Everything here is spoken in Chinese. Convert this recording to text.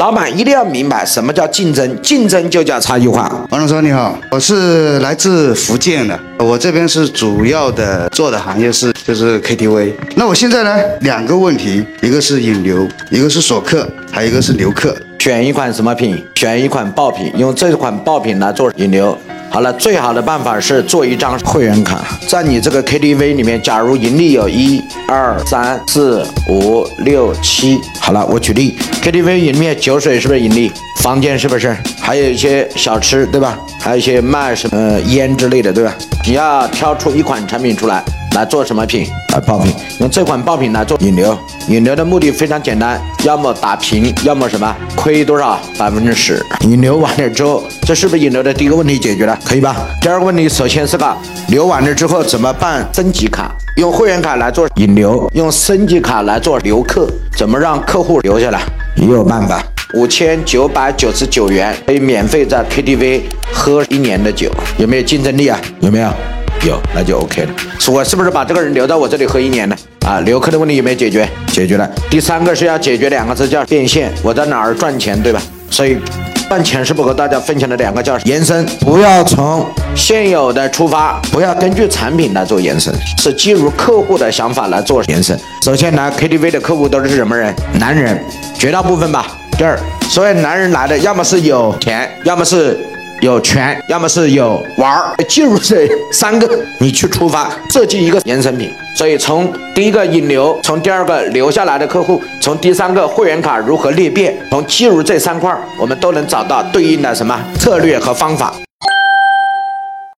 老板一定要明白什么叫竞争，竞争就叫差异化。王总说你好，我是来自福建的，我这边是主要的做的行业是就是 KTV。那我现在呢两个问题，一个是引流，一个是锁客，还有一个是留客。选一款什么品？选一款爆品，用这款爆品来做引流。好了，最好的办法是做一张会员卡，在你这个 KTV 里面，假如盈利有一二三四五六七，好了，我举例，KTV 里面酒水是不是盈利？房间是不是？还有一些小吃，对吧？还有一些卖什么烟之类的，对吧？你要挑出一款产品出来。来做什么品？来爆品，用这款爆品来做引流。引流的目的非常简单，要么打平，要么什么亏多少百分之十。引流完了之后，这是不是引流的第一个问题解决了？可以吧？第二个问题，首先是个流完了之后怎么办？升级卡，用会员卡来做引流，用升级卡来做留客，怎么让客户留下来？也有办法，五千九百九十九元可以免费在 KTV 喝一年的酒，有没有竞争力啊？有没有？有，那就 OK 了。我是不是把这个人留在我这里喝一年呢？啊，留客的问题有没有解决？解决了。第三个是要解决两个字，叫变现。我在哪儿赚钱，对吧？所以赚钱是不和大家分享的两个叫延伸。不要从现有的出发，不要根据产品来做延伸，是基于客户的想法来做延伸。首先来 KTV 的客户都是什么人？男人，绝大部分吧。第二，所有男人来的要么是有钱，要么是。有权，要么是有玩儿，进入这三个，你去出发设计一个衍生品。所以从第一个引流，从第二个留下来的客户，从第三个会员卡如何裂变，从进入这三块，我们都能找到对应的什么策略和方法。